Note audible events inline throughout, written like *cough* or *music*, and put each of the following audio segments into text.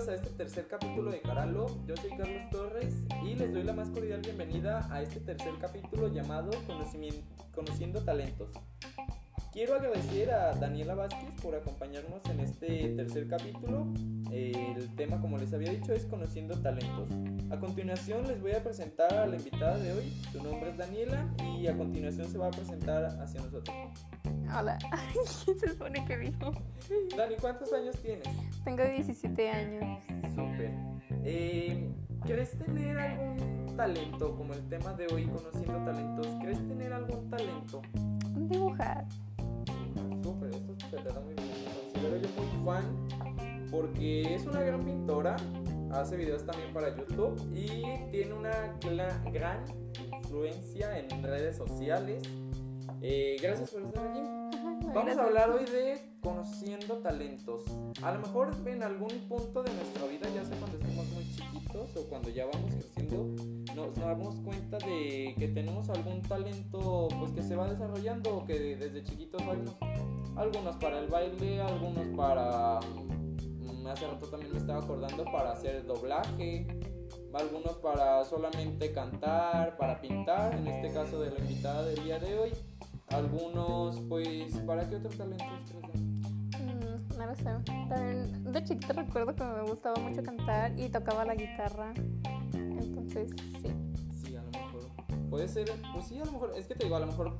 bienvenidos a este tercer capítulo de Caralo. Yo soy Carlos Torres y les doy la más cordial bienvenida a este tercer capítulo llamado Conociendo Talentos. Quiero agradecer a Daniela Vázquez por acompañarnos en este tercer capítulo. El tema, como les había dicho, es Conociendo Talentos. A continuación les voy a presentar a la invitada de hoy. Su nombre es Daniela y a continuación se va a presentar hacia nosotros. Hola, *laughs* ¿quién se supone que vino? Dani, ¿cuántos años tienes? Tengo 17 años. Súper. Eh, ¿Crees tener algún talento, como el tema de hoy, conociendo talentos? ¿Crees tener algún talento? Dibujar. Súper, eso se te da muy bien. Considero yo muy fan porque es una gran pintora, hace videos también para YouTube y tiene una gran influencia en redes sociales. Eh, gracias por estar aquí. Vamos a hablar hoy de conociendo talentos. A lo mejor en algún punto de nuestra vida, ya sea cuando estemos muy chiquitos o cuando ya vamos creciendo, nos, damos cuenta de que tenemos algún talento pues que se va desarrollando o que desde chiquitos sabemos. Algunos para el baile, algunos para... Mm, hace rato también me estaba acordando para hacer doblaje, algunos para solamente cantar, para pintar, en este caso de la invitada del día de hoy algunos, pues, ¿para qué otros talentos? Mm, no lo sé. También de chiquita recuerdo que me gustaba mucho cantar y tocaba la guitarra. Entonces, sí. Sí, a lo mejor. Puede ser, pues sí, a lo mejor. Es que te digo, a lo mejor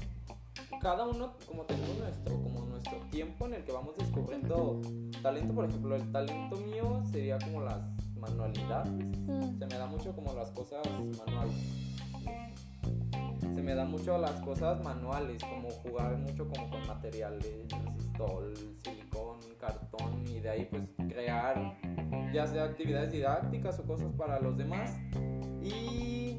cada uno, como tenemos nuestro, como nuestro tiempo en el que vamos descubriendo talento, por ejemplo, el talento mío sería como las manualidades. Mm. Se me da mucho como las cosas manuales se me dan mucho las cosas manuales, como jugar mucho como con materiales, resistol, silicón, cartón y de ahí pues crear ya sea actividades didácticas o cosas para los demás. Y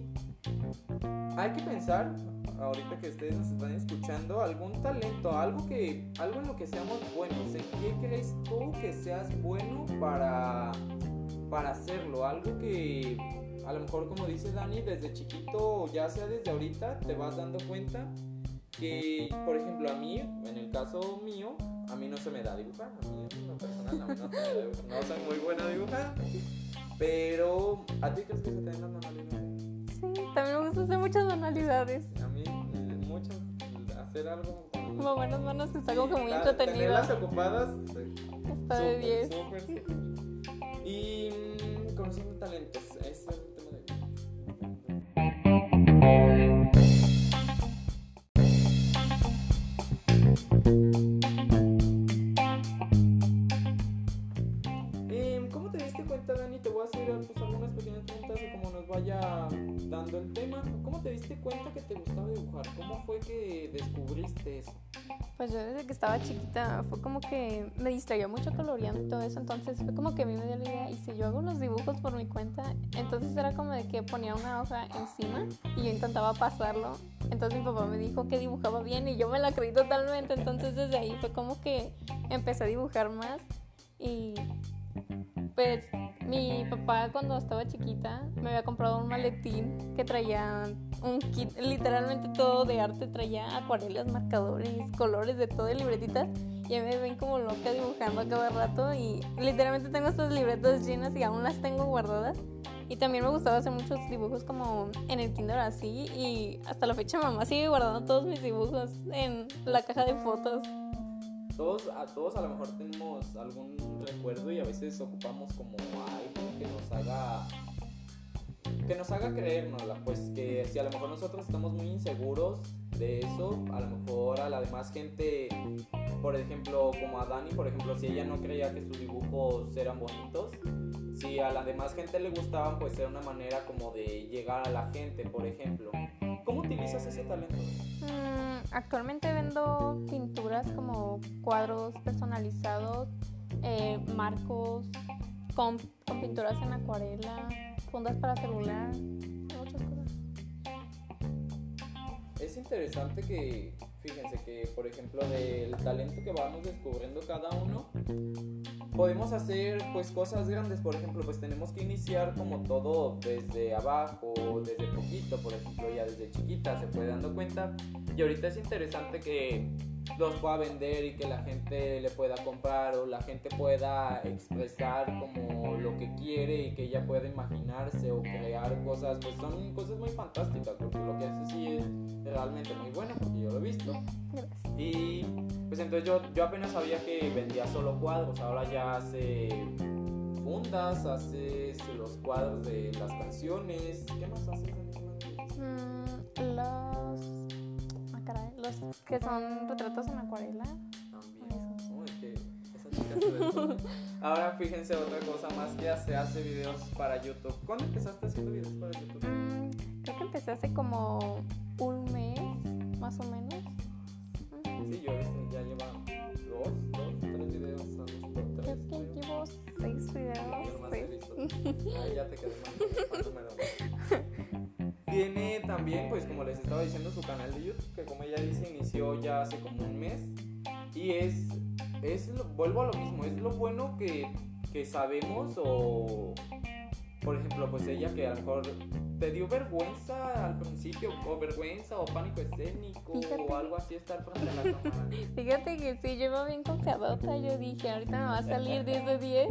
hay que pensar, ahorita que ustedes nos están escuchando, algún talento, algo que algo en lo que seamos buenos. ¿En qué crees tú que seas bueno para para hacerlo? Algo que a lo mejor como dice Dani, desde chiquito, ya sea desde ahorita, te vas dando cuenta que, por ejemplo, a mí, en el caso mío, a mí no se me da dibujar, a mí en lo personal, mí no se me da no soy muy buena a dibujar, pero ¿a ti crees que se te den las manualidades? Sí, también me gusta hacer muchas manualidades. A mí, eh, muchas, hacer algo... Como buenas manos está como que muy entretenido. Tenerlas ocupadas... Está de 10. Y mm, conociendo talentos, eso estaba chiquita fue como que me distraía mucho coloreando y todo eso, entonces fue como que a mí me dio la idea y si yo hago los dibujos por mi cuenta, entonces era como de que ponía una hoja encima y yo intentaba pasarlo, entonces mi papá me dijo que dibujaba bien y yo me la creí totalmente, entonces desde ahí fue como que empecé a dibujar más y pues mi papá cuando estaba chiquita me había comprado un maletín que traía un kit, literalmente todo de arte, traía acuarelas, marcadores, colores de todo, libretitas. Y me ven como loca dibujando a cada rato y literalmente tengo estas libretas llenas y aún las tengo guardadas. Y también me gustaba hacer muchos dibujos como en el Kinder así y hasta la fecha mamá sigue guardando todos mis dibujos en la caja de fotos todos, a todos a lo mejor tenemos algún recuerdo y a veces ocupamos como algo que nos haga que nos haga creérnosla, pues que si a lo mejor nosotros estamos muy inseguros de eso, a lo mejor a la demás gente, por ejemplo, como a Dani, por ejemplo, si ella no creía que sus dibujos eran bonitos, si a la demás gente le gustaban, pues era una manera como de llegar a la gente, por ejemplo. ¿Cómo utilizas ese talento? Mm, actualmente vendo pinturas como cuadros personalizados, eh, marcos con, pinturas en acuarela, fundas para celular, muchas cosas. Es interesante que, fíjense que, por ejemplo, del talento que vamos descubriendo cada uno, podemos hacer pues cosas grandes, por ejemplo, pues tenemos que iniciar como todo desde abajo, desde poquito, por ejemplo, ya desde chiquita se puede dando cuenta. Y ahorita es interesante que los pueda vender y que la gente le pueda comprar o la gente pueda expresar como lo que quiere y que ella pueda imaginarse o crear cosas, pues son cosas muy fantásticas porque lo que hace sí es realmente muy bueno porque yo lo he visto. Y pues entonces yo, yo apenas sabía que vendía solo cuadros, ahora ya hace fundas, hace los cuadros de las canciones, ¿qué más haces? Mm, los. Caray, los que son retratos en acuarela. Que esa. Ahora fíjense otra cosa más que hace, hace videos para YouTube. ¿Cuándo empezaste haciendo videos para YouTube? Mm, creo que empecé hace como un mes, más o menos. Sí, yo ya lleva dos, dos, tres videos. ¿has visto? Creo Tres, que llevo seis Yo videos. seis. Ahí ya te quedé mal. También, pues como les estaba diciendo, su canal de YouTube, que como ella dice, inició ya hace como un mes. Y es, es lo- vuelvo a lo mismo, es lo bueno que, que sabemos o, por ejemplo, pues ella que a lo mejor te dio vergüenza al principio, o vergüenza o pánico escénico Fíjate. o algo así estar frente a la *laughs* cámara. Fíjate que sí, yo iba bien confiadota. Yo dije, ahorita me va a salir 10 de 10.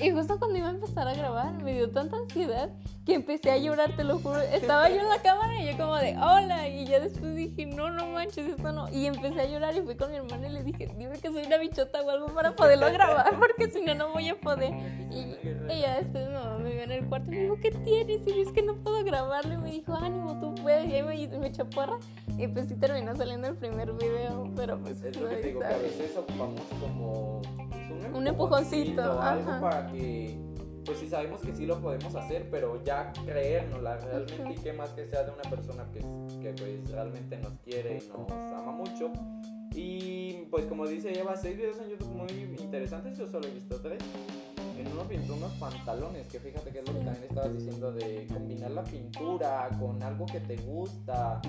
Y justo cuando iba a empezar a grabar, me dio tanta ansiedad que empecé a llorar, te lo juro. Estaba yo en la cámara y yo como de, hola. Y ya después dije, no, no manches, esto no. Y empecé a llorar y fui con mi hermana y le dije, dime que soy una bichota o algo para poderlo grabar, *laughs* porque si no, no voy a poder. Y ella después mi mamá me vio en el cuarto y me dijo, ¿qué tienes? Y yo, es que no puedo grabarlo. Y me dijo, ánimo, tú puedes. Y ahí me, me echó porra. Y pues sí terminó saliendo el primer video, pero pues Es lo que te digo, que a veces ocupamos como pues, Un empujoncito, algo ajá. para que, pues sí sabemos que sí lo podemos hacer, pero ya creérnosla realmente y qué más que sea de una persona que, que pues realmente nos quiere y nos ama mucho. Y pues como dice, lleva seis videos en YouTube muy interesantes, yo solo he visto tres. En uno pintó unos pantalones, que fíjate que es lo que también estabas diciendo de combinar la pintura con algo que te gusta,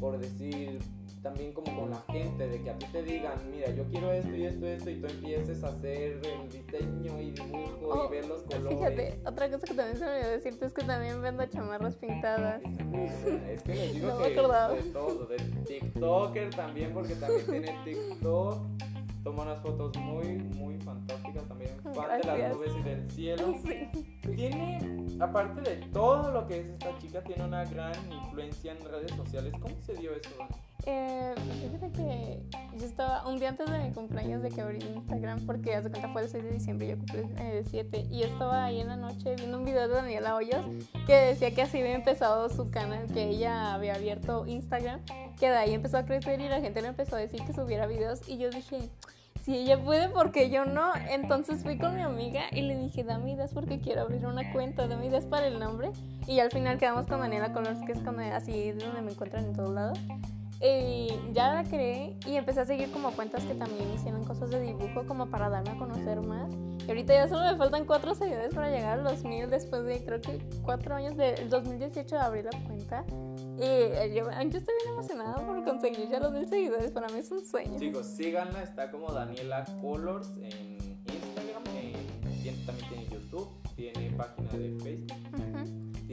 por decir, también como con la gente, de que a ti te digan, mira, yo quiero esto y esto y esto, y tú empieces a hacer el diseño y dibujo Oh, y ver los colores. Fíjate, otra cosa que también se me olvidó decirte es que también vendo chamarras pintadas. Es que les digo *laughs* No me que acordaba. de todo, de TikToker también, porque también tiene *laughs* TikTok. Toma unas fotos muy, muy fantásticas también. *laughs* Fan de las nubes y del cielo. *laughs* Sí. Tiene, aparte de todo lo que es esta chica, tiene una gran influencia en redes sociales. ¿Cómo se dio eso? Eh, fíjate que yo estaba un día antes de mi cumpleaños de que abrí Instagram, porque hace cuenta fue el 6 de diciembre y yo cumplí eh, el 7, y yo estaba ahí en la noche viendo un video de Daniela Hoyos que decía que así había empezado su canal, que ella había abierto Instagram, que de ahí empezó a crecer y la gente le empezó a decir que subiera videos, y yo dije, si ella puede, ¿por qué yo no? Entonces fui con mi amiga y le dije, dame ideas porque quiero abrir una cuenta, dame ideas para el nombre. Y al final quedamos con Daniela Colors, que es con, así es donde me encuentran en todos lados. Y ya la creé y empecé a seguir como cuentas que también hicieron cosas de dibujo como para darme a conocer más. Y ahorita ya solo me faltan cuatro seguidores para llegar a los mil después de creo que cuatro años del 2018 de abrir la cuenta. Y eh, yo, yo estoy bien emocionada por conseguir ya los mil seguidores. Para mí es un sueño. Chicos, síganla, está como Daniela Colors en Instagram, en- tiene- también tiene YouTube, tiene página de Facebook.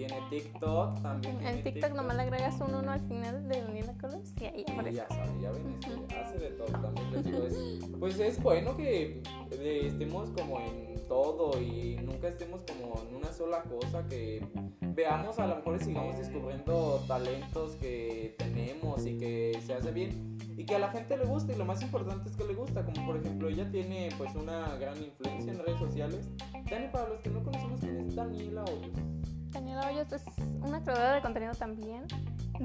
Tiene TikTok, también tiene En TikTok nomás le agregas un uno al final de Daniela Colors y ahí aparece. ya saben, ya ven, este, hace de todo también. les digo, es- pues es bueno que eh, estemos como en todo y nunca estemos como en una sola cosa, que veamos a lo mejor sigamos descubriendo talentos que tenemos y que se hace bien y que a la gente le gusta y lo más importante es que le gusta, como por ejemplo ella tiene pues una gran influencia en redes sociales. Dani, para los que no conocemos quién es Daniela Hoyos. Daniela Hoyos es una creadora de contenido también.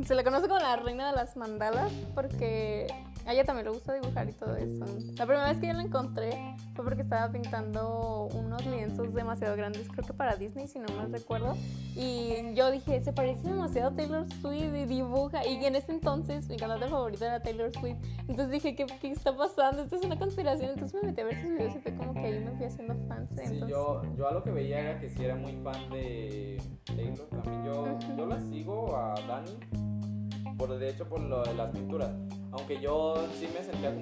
Se le conoce como la reina de las mandalas porque a ella también le gusta dibujar y todo eso. La primera vez que yo la encontré fue porque estaba pintando unos lienzos demasiado grandes, creo que para Disney, si no mal recuerdo. Y yo dije, se parece demasiado a Taylor Swift y dibuja. Y en ese entonces mi cantante favorito era Taylor Swift. Entonces dije, ¿qué, qué está pasando? Esto es una conspiración. Entonces me metí a ver sus videos y fue como que ahí me fui haciendo fans. Sí, Entonces, yo, yo a lo que veía era que sí era muy fan de Taylor también. Yo, yo la sigo a Dani, por, de hecho por lo de las pinturas. Aunque yo sí me sentía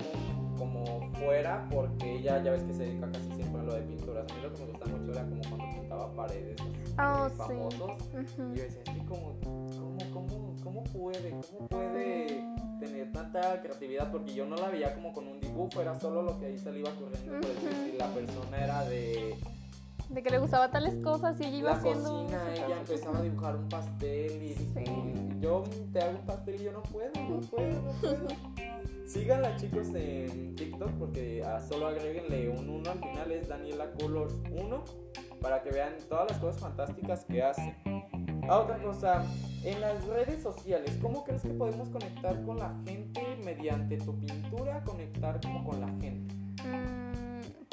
como, como fuera porque ella ya ves que se dedica casi siempre a lo de pinturas. A mí lo que me gusta mucho era como cuando pintaba paredes Oh, sí. famosos. Y yo decía, es que como, ¿cómo, cómo, cómo puede? ¿Cómo puede tener tanta creatividad porque yo no la veía como con un dibujo, era solo lo que ahí se le iba corriendo. Por decir, si la persona era de De que le gustaba tales cosas y ella iba la haciendo. cocina, ella empezaba a dibujar un pastel y Sí. y yo te hago un pastel y yo no puedo, no puedo, no puedo. Síganla chicos en TikTok porque ah, solo agréguenle un 1 al final, es Daniela Colors 1 para que vean todas las cosas fantásticas que hace. Ah, otra cosa, en las redes sociales, ¿cómo crees que podemos conectar con la gente mediante tu pintura? Conectar como con la gente. Mm,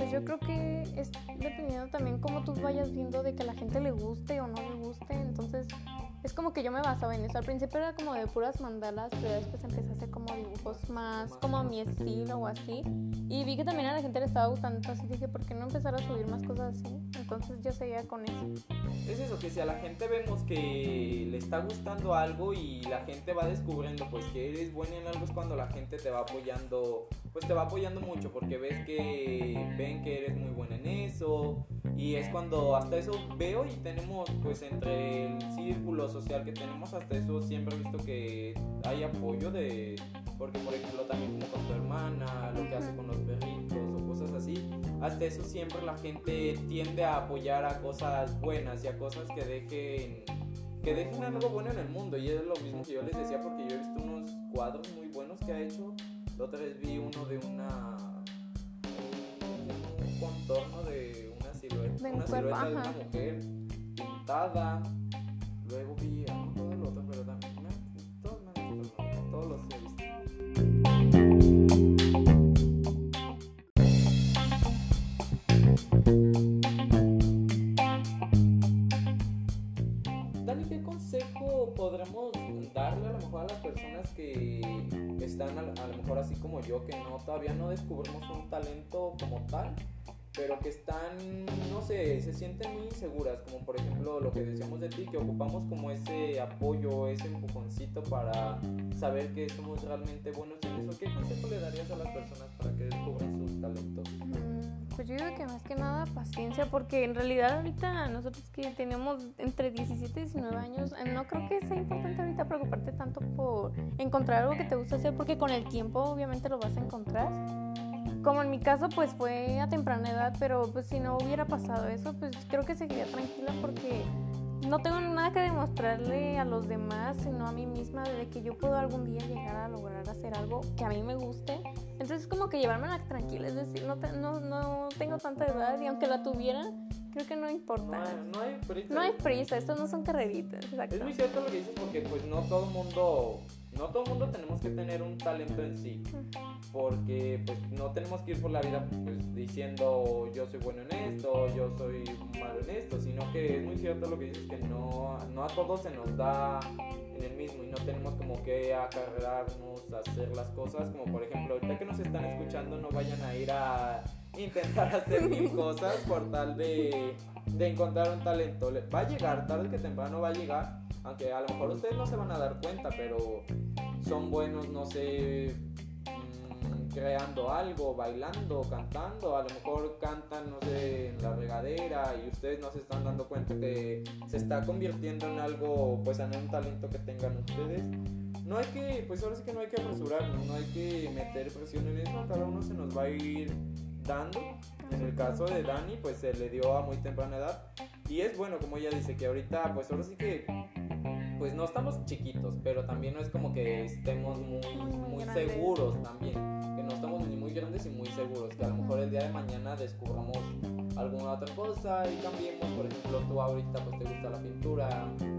pues yo creo que es dependiendo también cómo tú vayas viendo de que a la gente le guste o no le guste. Entonces, es como que yo me basaba en eso. Al principio era como de puras mandalas, pero después empecé a hacer como dibujos más como a mi estilo o así. Y vi que también a la gente le estaba gustando. Entonces dije, ¿por qué no empezar a subir más cosas así? Entonces yo seguía con eso. Es eso, que si a la gente vemos que le está gustando algo y la gente va descubriendo pues que eres buena en algo es cuando la gente te va apoyando, pues te va apoyando mucho porque ves que ven que eres muy buena en eso y es cuando hasta eso veo y tenemos pues entre el círculo social que tenemos hasta eso siempre he visto que hay apoyo de, porque por ejemplo también como con tu hermana, lo que hace con los perritos o cosas así, hasta eso siempre la gente tiende a apoyar a cosas buenas y a cosas que dejen que dejen algo bueno en el mundo y es lo mismo que yo les decía porque yo he visto unos cuadros muy buenos que ha hecho la otra vez vi uno de una un contorno de una silueta De un una cuerpo, silueta de una mujer pintada. Luego vi yo, que no todavía no descubrimos un talento como tal, pero que están, no sé, se sienten muy inseguras, como por ejemplo lo que decíamos de ti, que ocupamos como ese apoyo, ese empujoncito para saber que somos realmente buenos en eso? ¿Qué consejo le darías a las personas para que descubran sus talentos? Pues yo digo que más que nada paciencia, porque en realidad ahorita nosotros que tenemos entre 17 y 19 años, eh, no creo que sea importante ahorita preocuparte tanto por encontrar algo que te gusta hacer, porque con el tiempo obviamente lo vas a encontrar. Como en mi caso pues fue a temprana edad, pero pues si no hubiera pasado eso, pues creo que seguiría tranquila porque no tengo nada que demostrarle a los demás, sino a mí misma, de que yo puedo algún día llegar a lograr hacer algo que a mí me guste. Entonces como que llevármela tranquila, es decir, no, te- no, no tengo tanta edad y aunque la tuviera, creo que no No importa. hay, no hay prisa. No hay prisa, estos no son carreritas, Es exacto. muy cierto lo que dices porque pues no todo mundo, no todo mundo tenemos que tener un talento en sí, porque pues no tenemos que ir por la vida pues diciendo yo soy bueno en esto, yo soy malo en esto, sino que es muy cierto lo que dices que no, no a todos se nos da en el mismo y no tenemos como que acarrearnos hacer las cosas, como por ejemplo ahorita que nos están escuchando no vayan a ir a intentar *laughs* hacer mil cosas por tal de, de encontrar un talento. Le- Va a llegar, tarde que temprano va a llegar, aunque a lo mejor ustedes no se van a dar cuenta, pero son buenos, no sé, mm, creando algo, bailando, cantando, a lo mejor cantan, no sé, en la regadera y ustedes no se están dando cuenta que se está convirtiendo en algo, pues en un talento que tengan ustedes. No hay que, pues ahora sí que no hay que apresurarnos, no hay que meter presión en eso, cada uno se nos va a ir dando. En el caso de Dani, pues se le dio a muy temprana edad. Y es bueno, como ella dice, que ahorita, pues ahora sí que, pues no estamos chiquitos, pero también no es como que estemos muy, Muy, seguros también. Grandes y muy seguros. Que a lo mejor el día de mañana descubramos alguna otra cosa y cambiemos. Por ejemplo, tú ahorita pues te gusta la pintura.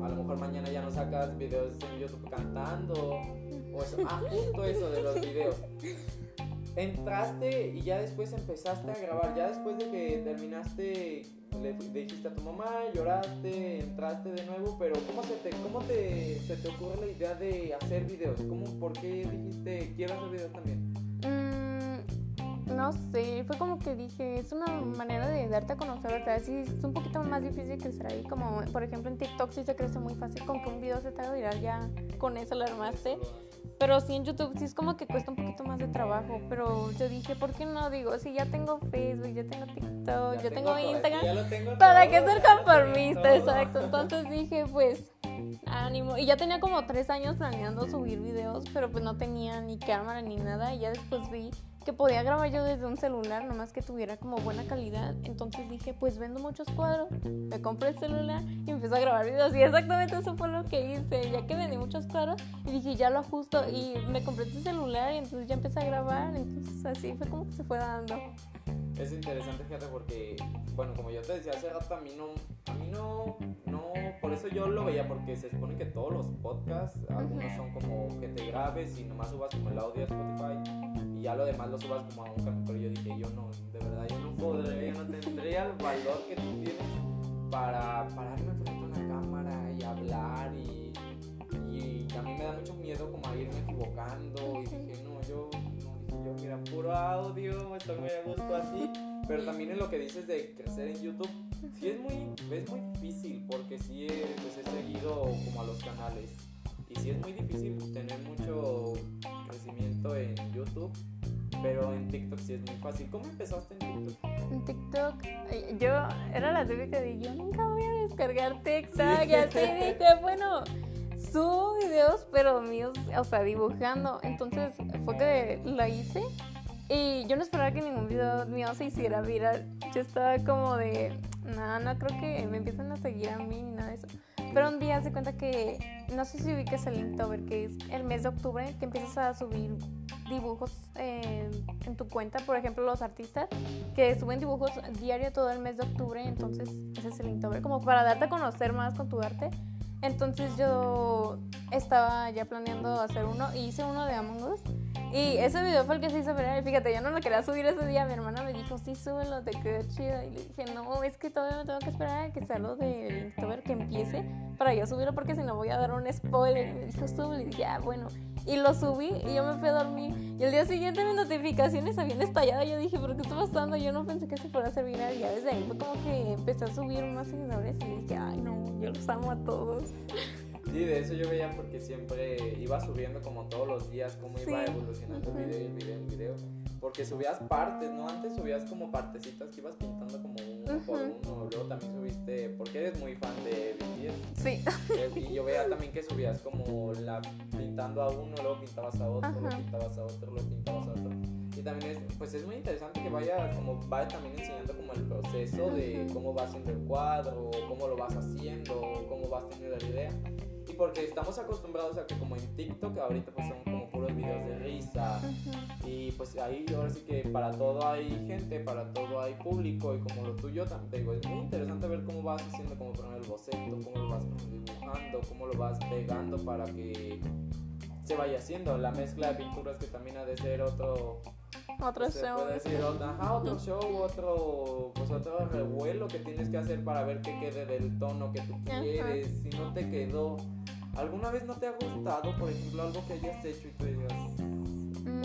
A lo mejor mañana ya no sacas videos en YouTube cantando. O eso. Ah, justo eso de los videos. Entraste y ya después empezaste a grabar. Ya después de que terminaste, le, le dijiste a tu mamá, lloraste, entraste de nuevo. Pero ¿cómo, se te, cómo te, se te ocurre la idea de hacer videos? ¿Cómo, ¿Por qué dijiste quiero hacer videos también? No sé, fue como que dije, es una manera de darte a conocer, o sea, sí es un poquito más difícil crecer ahí, como por ejemplo en TikTok sí se crece muy fácil, con que un video se te haga viral ya con eso lo armaste, pero sí en YouTube sí es como que cuesta un poquito más de trabajo, pero yo dije, ¿por qué no? Digo, si ya tengo Facebook, ya tengo TikTok, Ya yo tengo Instagram, ya lo tengo ¿para qué ser conformista? Exacto, *laughs* entonces dije, pues ánimo. Y ya tenía como tres años planeando subir videos, pero pues no tenía ni cámara ni nada. Y ya después vi que podía grabar yo desde un celular, nomás que tuviera como buena calidad. Entonces dije, pues vendo muchos cuadros, me compré el celular y empecé a grabar videos. Y exactamente eso fue lo que hice, ya que vendí muchos cuadros y dije, ya lo ajusto. Y me compré este celular y entonces ya empecé a grabar. Entonces así fue como que se fue dando. Es interesante, fíjate, porque, bueno, como yo te decía hace rato, a mí no, a mí no, no, por eso yo lo veía, porque se supone que todos los podcasts, algunos son como que te grabes y nomás subas como el audio a Spotify ya lo demás lo subas como a un cambio, pero yo dije, yo no, de verdad, yo no podría, yo no tendría el valor que tú tienes para pararme frente a una cámara y hablar y, y a mí me da mucho miedo como a irme equivocando y dije, no, yo yo mira, puro audio, estoy muy a gusto así. Pero también en lo que dices de crecer en YouTube, sí es muy, es muy difícil porque sí he, pues he seguido como a los canales. Y sí es muy difícil tener mucho crecimiento en YouTube. Pero en TikTok sí es muy fácil. ¿Cómo empezaste en TikTok? En TikTok, yo era la típica de yo nunca voy a descargar TikTok. Y así *laughs* dije, bueno, subo videos, pero míos, o sea, dibujando. Entonces fue que la hice y yo no esperaba que ningún video mío se hiciera viral. Yo estaba como de, nada, no creo que me empiecen a seguir a mí ni nada de eso. Pero un día se cuenta que, no sé si ubicas el Inktober, que es el mes de octubre, que empiezas a subir dibujos en tu cuenta. Por ejemplo, los artistas que suben dibujos diario todo el mes de octubre. Entonces, ese es el Inktober, como para darte a conocer más con tu arte. Entonces yo estaba ya planeando hacer uno y hice uno de Among Us. Y ese video fue el que se hizo viral. Fíjate, yo no lo quería subir ese día. Mi hermana me dijo, sí, súbelo, te quedó chido. Y le dije, no, es que todavía me tengo que esperar a que lo de Inktober que empiece para yo subirlo porque si no voy a dar un spoiler. Y me dijo, súbelo. Y ah, bueno. Y lo subí y yo me fui a dormir. Y el día siguiente mis notificaciones habían estallado. Yo dije, ¿pero qué está pasando? Yo no pensé que se fuera a hacer viral. Y ya desde ahí fue como que empecé a subir más seguidores y dije, ay, no, yo los amo a todos. Sí, de eso yo veía porque siempre iba subiendo como todos los días cómo iba evolucionando el video, el video, el video. Porque subías partes, ¿no? Antes subías como partecitas que ibas pintando como uno por uno. Luego también subiste, porque eres muy fan de BTS. Sí. Eh, y yo veía también que subías como la pintando a uno, luego pintabas a otro, luego pintabas a otro, luego pintabas a otro. Y también es, pues es muy interesante que vaya, como vaya también enseñando como el proceso de cómo vas haciendo el cuadro, cómo lo vas haciendo, cómo vas teniendo la idea porque estamos acostumbrados a que como en TikTok ahorita pues son como puros videos de risa. Y pues ahí ahora sí que para todo hay gente, para todo hay público y como lo tuyo también te digo, es muy interesante ver cómo vas haciendo como poner el boceto, cómo lo vas dibujando, cómo lo vas pegando para que se vaya haciendo. La mezcla de pinturas que también ha de ser otro otro show. Puede decir, ajá, otro show, otro, pues otro revuelo que tienes que hacer para ver que quede del tono que tú quieres. Si no te quedó, ¿alguna vez no te ha gustado, por ejemplo, algo que hayas hecho y tú digas,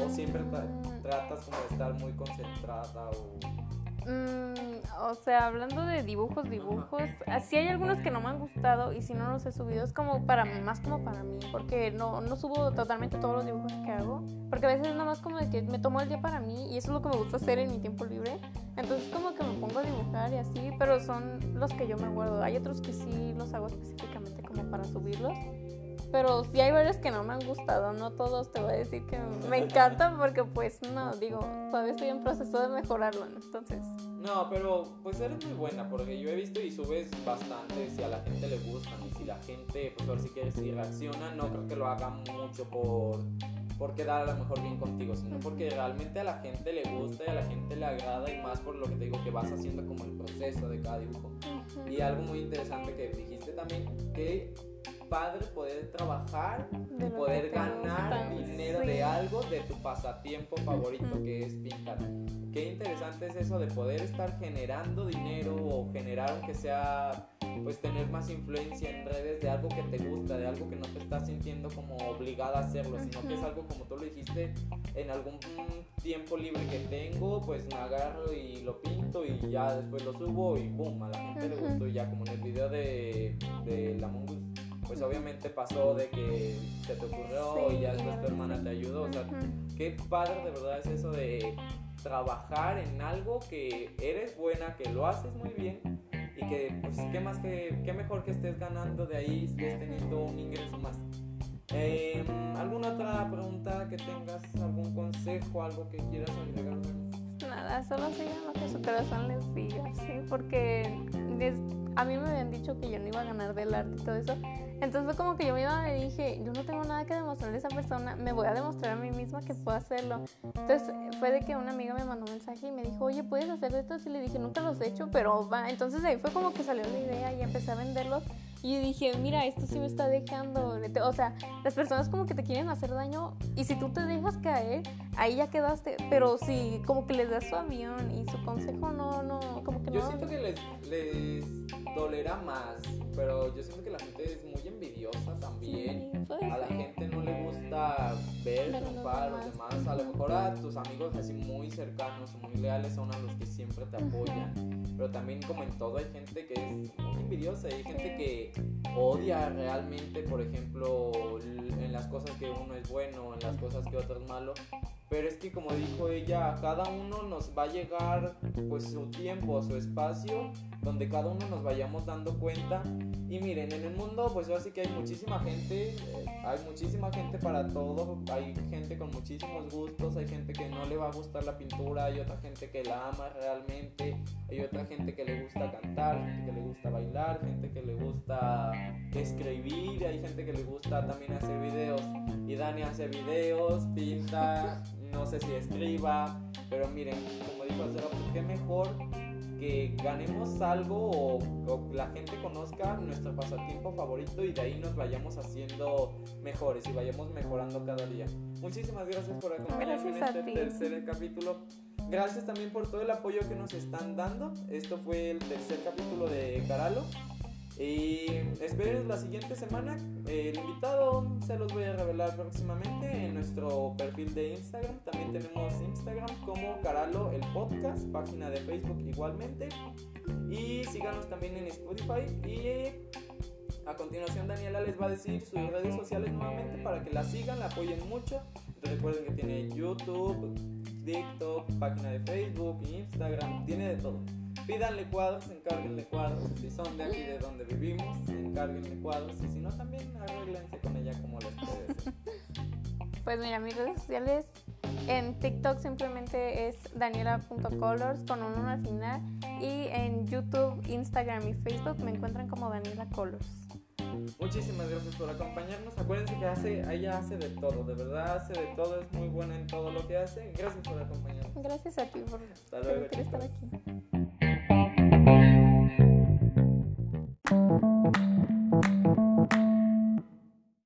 o siempre mm. tratas como de estar muy concentrada o Mm, o sea, hablando de dibujos, dibujos, así hay algunos que no me han gustado y si no los he subido es como para más como para mí, porque no, no subo totalmente todos los dibujos que hago, porque a veces es nada más como de que me tomo el día para mí y eso es lo que me gusta hacer en mi tiempo libre, entonces como que me pongo a dibujar y así, pero son los que yo me guardo, hay otros que sí los hago específicamente como para subirlos pero sí hay varios que no me han gustado, no todos te voy a decir que me encantan porque pues no, digo, todavía estoy en proceso de mejorarlo, entonces. No, pero pues eres muy buena porque yo he visto y subes bastante si a la gente le gustan y si la gente, pues ahora sí que si reacciona, no creo que lo haga mucho por por quedar a lo mejor bien contigo, sino porque realmente a la gente le gusta y a la gente le agrada y más por lo que te digo que vas haciendo como el proceso de cada dibujo. Y algo muy interesante que dijiste también, que padre poder trabajar y poder ganar dinero de algo de tu pasatiempo favorito que es pintar. Qué interesante es eso de poder estar generando dinero o generar aunque sea pues tener más influencia en redes de algo que te gusta, de algo que no te estás sintiendo como obligada a hacerlo, sino que es algo como tú lo dijiste, en algún tiempo libre que tengo, pues me agarro y lo pinto y ya después lo subo y boom, a la gente le gustó y ya como en el video de, de la Mongoose pues obviamente pasó de que se te ocurrió y ya después tu hermana te ayudó. O sea, qué padre de verdad es eso de trabajar en algo que eres buena, que lo haces muy bien y que, pues, qué más que, qué mejor que estés ganando de ahí, estés teniendo un ingreso más. Eh, ¿Alguna otra pregunta que tengas? ¿Algún consejo? ¿Algo que quieras agregar? Nada, solo sigan lo que su corazón les diga, sí, porque a mí me habían dicho que yo no iba a ganar del arte y todo eso. Entonces fue como que yo me iba y dije, yo no tengo nada que demostrarle a esa persona, me voy a demostrar a mí misma que puedo hacerlo. Entonces fue de que una amiga me mandó un mensaje y me dijo, oye, ¿puedes hacer esto? Y le dije, nunca los he hecho, pero va. Entonces ahí fue como que salió la idea y empecé a venderlos. Y dije, mira, esto sí me está dejando. O sea, las personas como que te quieren hacer daño y si tú te dejas caer, ahí ya quedaste. Pero si como que les das su avión y su consejo, no, no, como que yo no. Yo siento que les, les dolerá más, pero yo siento que la gente es muy envidiosa también. a la gente no le gusta ver triunfar a los demás. A lo mejor a tus amigos así muy cercanos, muy leales son a los que siempre te apoyan. Pero también como en todo hay gente que es muy envidiosa hay gente que odia realmente, por ejemplo, en las cosas que uno es bueno, en las cosas que otro es malo. Pero es que como dijo ella, a cada uno nos va a llegar pues su tiempo, su espacio, donde cada uno nos vayamos dando cuenta. Y miren, en el mundo pues ahora sí que hay muchísima gente, eh, hay muchísima gente para todo, hay gente con muchísimos gustos, hay gente que no le va a gustar la pintura, hay otra gente que la ama realmente, hay otra gente que le gusta cantar, gente que le gusta bailar, gente que le gusta escribir, hay gente que le gusta también hacer videos. Y Dani hace videos, pinta, no sé si escriba, pero miren, como dijo Acero, qué mejor que ganemos algo o, la gente conozca nuestro pasatiempo favorito y de ahí nos vayamos haciendo mejores y vayamos mejorando cada día. Muchísimas gracias por acompañarme en este tercer capítulo. Gracias también por todo el apoyo que nos están dando. Esto fue el tercer capítulo de Caralo. Y esperen la siguiente semana. El invitado se los voy a revelar próximamente en nuestro perfil de Instagram. También tenemos Instagram como Caralo el podcast, página de Facebook igualmente. Y síganos también en Spotify. Y a continuación Daniela les va a decir sus redes sociales nuevamente para que la sigan, la apoyen mucho. recuerden que tiene YouTube, TikTok, página de Facebook, Instagram, tiene de todo. Pídanle cuadros, encárguenle cuadros. Si son de aquí de donde vivimos, encárguenle cuadros. Y si no, también arreglense con ella como les puede *laughs* Pues mira, mis redes sociales en TikTok simplemente es daniela.colors con un 1 al final. Y en YouTube, Instagram y Facebook me encuentran como Daniela Colors. Muchísimas gracias por acompañarnos. Acuérdense que hace, ella hace de todo, de verdad hace de todo, es muy buena en todo lo que hace. Gracias por acompañarnos. Gracias a ti por, por estar aquí.